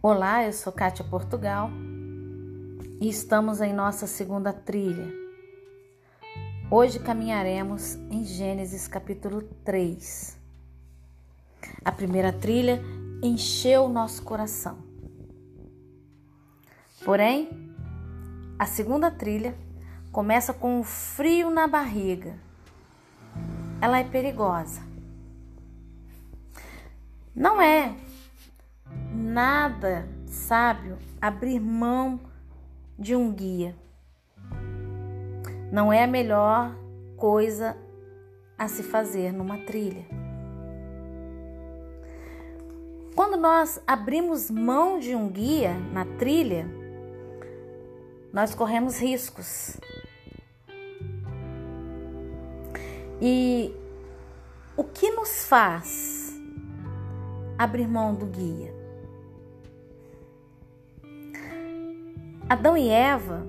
Olá, eu sou Kátia Portugal e estamos em nossa segunda trilha. Hoje caminharemos em Gênesis capítulo 3. A primeira trilha encheu nosso coração. Porém, a segunda trilha começa com um frio na barriga. Ela é perigosa. Não é nada sábio abrir mão de um guia. Não é a melhor coisa a se fazer numa trilha. Quando nós abrimos mão de um guia na trilha, nós corremos riscos. E o que nos faz abrir mão do guia? Adão e Eva,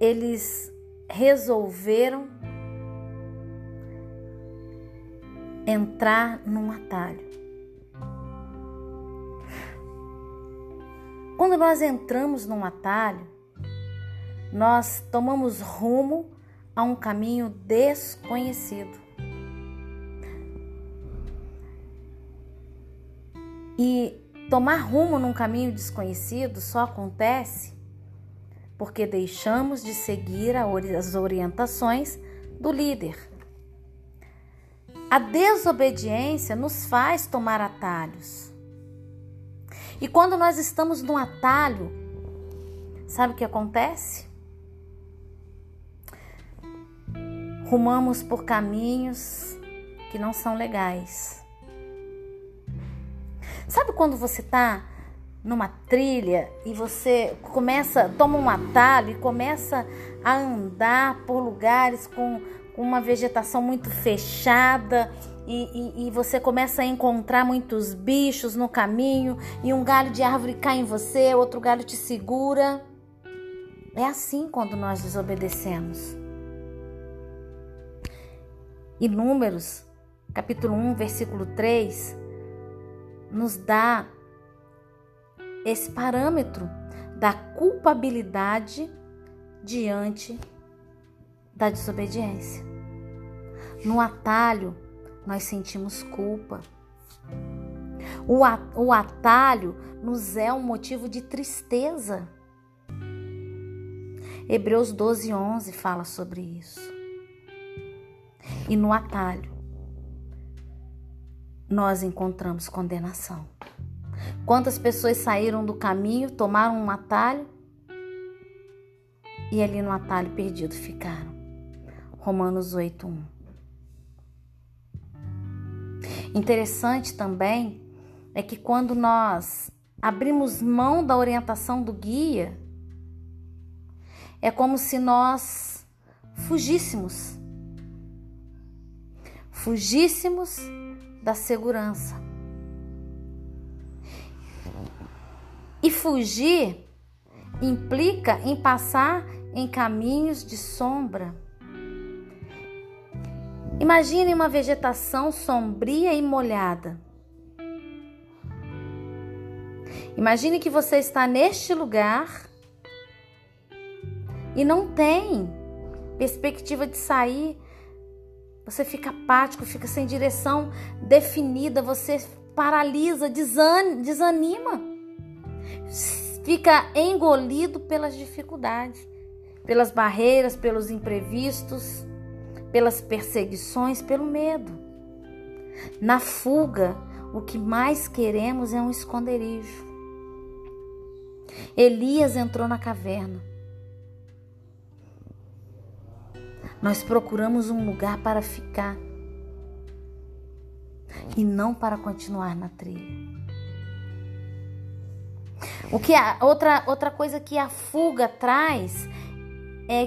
eles resolveram entrar num atalho. Quando nós entramos num atalho, nós tomamos rumo a um caminho desconhecido. E Tomar rumo num caminho desconhecido só acontece porque deixamos de seguir as orientações do líder. A desobediência nos faz tomar atalhos. E quando nós estamos num atalho, sabe o que acontece? Rumamos por caminhos que não são legais. Sabe quando você tá numa trilha e você começa, toma um atalho e começa a andar por lugares com, com uma vegetação muito fechada e, e, e, você começa a encontrar muitos bichos no caminho e um galho de árvore cai em você, outro galho te segura. É assim quando nós desobedecemos. E Números, capítulo 1, versículo 3, nos dá esse parâmetro da culpabilidade diante da desobediência. No atalho, nós sentimos culpa. O atalho nos é um motivo de tristeza. Hebreus 12, 11 fala sobre isso. E no atalho, nós encontramos condenação. Quantas pessoas saíram do caminho, tomaram um atalho e ali no atalho perdido ficaram. Romanos 8:1. Interessante também é que quando nós abrimos mão da orientação do guia, é como se nós fugíssemos. Fugíssemos da segurança. E fugir implica em passar em caminhos de sombra. Imagine uma vegetação sombria e molhada. Imagine que você está neste lugar e não tem perspectiva de sair você fica apático, fica sem direção definida, você paralisa, desanima. Fica engolido pelas dificuldades, pelas barreiras, pelos imprevistos, pelas perseguições, pelo medo. Na fuga, o que mais queremos é um esconderijo. Elias entrou na caverna. Nós procuramos um lugar para ficar e não para continuar na trilha. O que a, outra outra coisa que a fuga traz é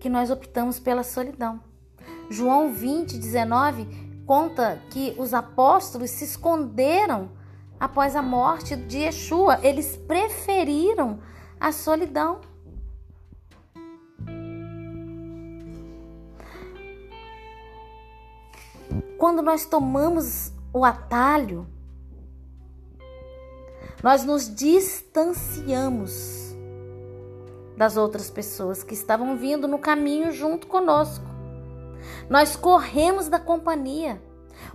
que nós optamos pela solidão. João 20, 19 conta que os apóstolos se esconderam após a morte de Yeshua. Eles preferiram a solidão. Quando nós tomamos o atalho, Nós nos distanciamos das outras pessoas que estavam vindo no caminho junto conosco. Nós corremos da companhia.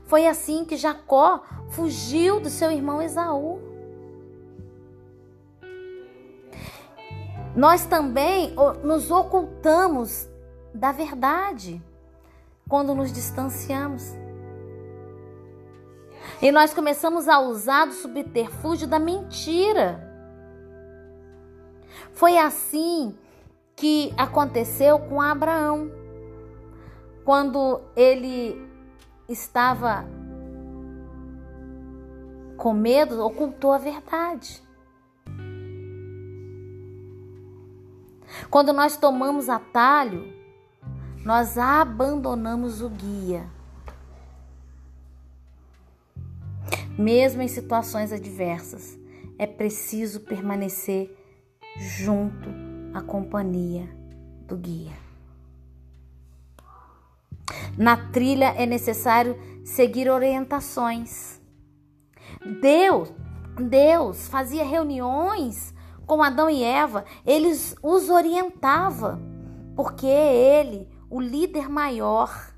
Foi assim que Jacó fugiu do seu irmão Esaú. Nós também nos ocultamos da verdade quando nos distanciamos. E nós começamos a usar do subterfúgio da mentira. Foi assim que aconteceu com Abraão. Quando ele estava com medo, ocultou a verdade. Quando nós tomamos atalho, nós abandonamos o guia. Mesmo em situações adversas, é preciso permanecer junto à companhia do guia. Na trilha é necessário seguir orientações. Deus, Deus fazia reuniões com Adão e Eva, ele os orientava, porque ele, o líder maior,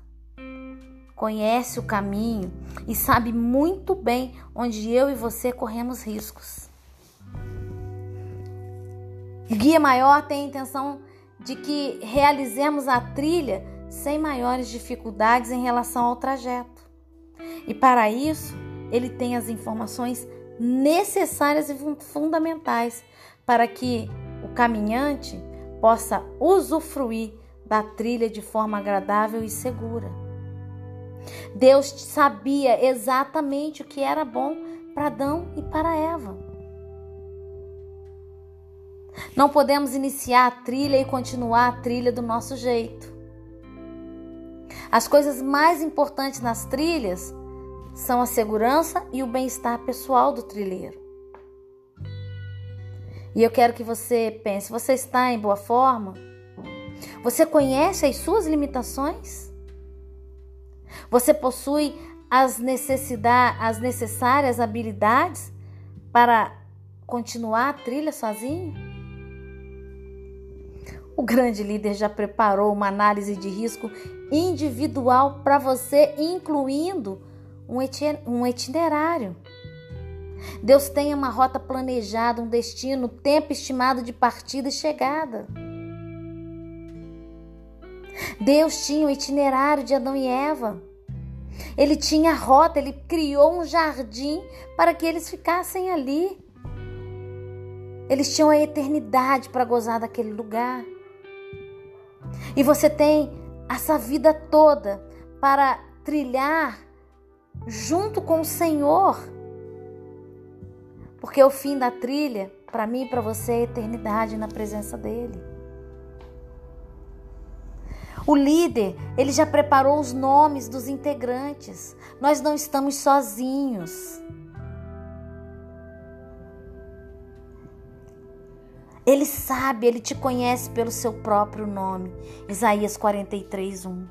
conhece o caminho e sabe muito bem onde eu e você corremos riscos. Guia maior tem a intenção de que realizemos a trilha sem maiores dificuldades em relação ao trajeto. E para isso, ele tem as informações necessárias e fundamentais para que o caminhante possa usufruir da trilha de forma agradável e segura. Deus sabia exatamente o que era bom para Adão e para Eva. Não podemos iniciar a trilha e continuar a trilha do nosso jeito. As coisas mais importantes nas trilhas são a segurança e o bem-estar pessoal do trilheiro. E eu quero que você pense: você está em boa forma? Você conhece as suas limitações? Você possui as, as necessárias habilidades para continuar a trilha sozinho? O grande líder já preparou uma análise de risco individual para você, incluindo um itinerário. Deus tem uma rota planejada, um destino, tempo estimado de partida e chegada. Deus tinha o itinerário de Adão e Eva. Ele tinha rota, ele criou um jardim para que eles ficassem ali. Eles tinham a eternidade para gozar daquele lugar. E você tem essa vida toda para trilhar junto com o Senhor. Porque o fim da trilha, para mim e para você, é a eternidade na presença dEle. O líder, ele já preparou os nomes dos integrantes. Nós não estamos sozinhos. Ele sabe, ele te conhece pelo seu próprio nome. Isaías 43, 1.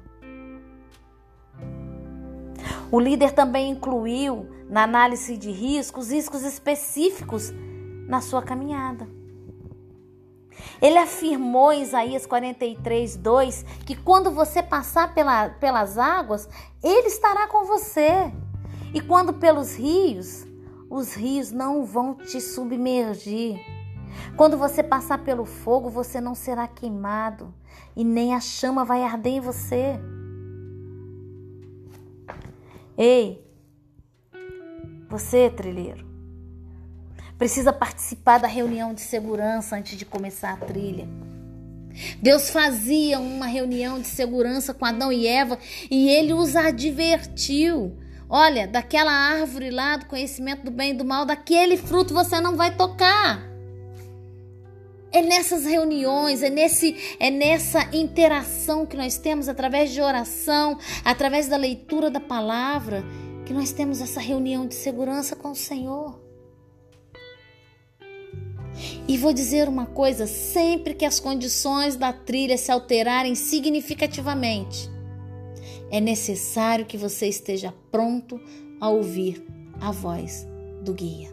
O líder também incluiu na análise de riscos riscos específicos na sua caminhada. Ele afirmou em Isaías 43, 2 que quando você passar pela, pelas águas, Ele estará com você. E quando pelos rios, os rios não vão te submergir. Quando você passar pelo fogo, você não será queimado e nem a chama vai arder em você. Ei, você, trilheiro, precisa participar da reunião de segurança antes de começar a trilha. Deus fazia uma reunião de segurança com Adão e Eva e ele os advertiu. Olha, daquela árvore lá do conhecimento do bem e do mal, daquele fruto você não vai tocar. É nessas reuniões, é, nesse, é nessa interação que nós temos através de oração, através da leitura da palavra, que nós temos essa reunião de segurança com o Senhor. E vou dizer uma coisa: sempre que as condições da trilha se alterarem significativamente, é necessário que você esteja pronto a ouvir a voz do guia.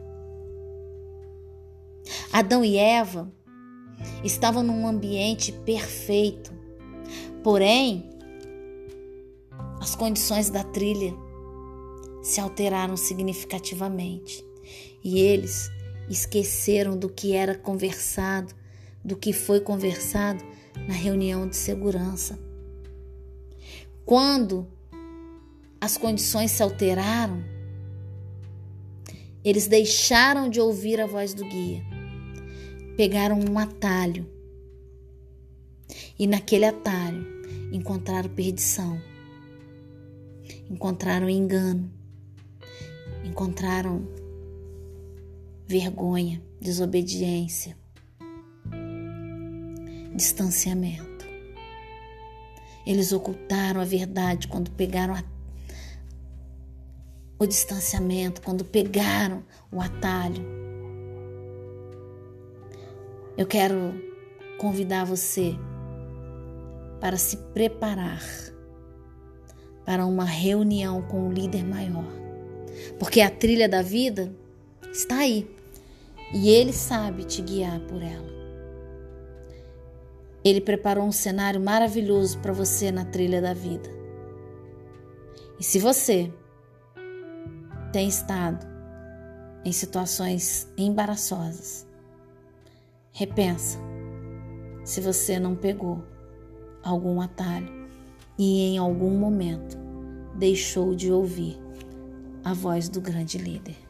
Adão e Eva estavam num ambiente perfeito, porém, as condições da trilha se alteraram significativamente e eles esqueceram do que era conversado, do que foi conversado na reunião de segurança. Quando as condições se alteraram, eles deixaram de ouvir a voz do guia, pegaram um atalho e naquele atalho encontraram perdição, encontraram engano, encontraram vergonha, desobediência, distanciamento. Eles ocultaram a verdade quando pegaram a, o distanciamento, quando pegaram o atalho. Eu quero convidar você para se preparar para uma reunião com o líder maior. Porque a trilha da vida está aí e Ele sabe te guiar por ela. Ele preparou um cenário maravilhoso para você na trilha da vida. E se você tem estado em situações embaraçosas, repensa se você não pegou algum atalho e em algum momento deixou de ouvir a voz do grande líder.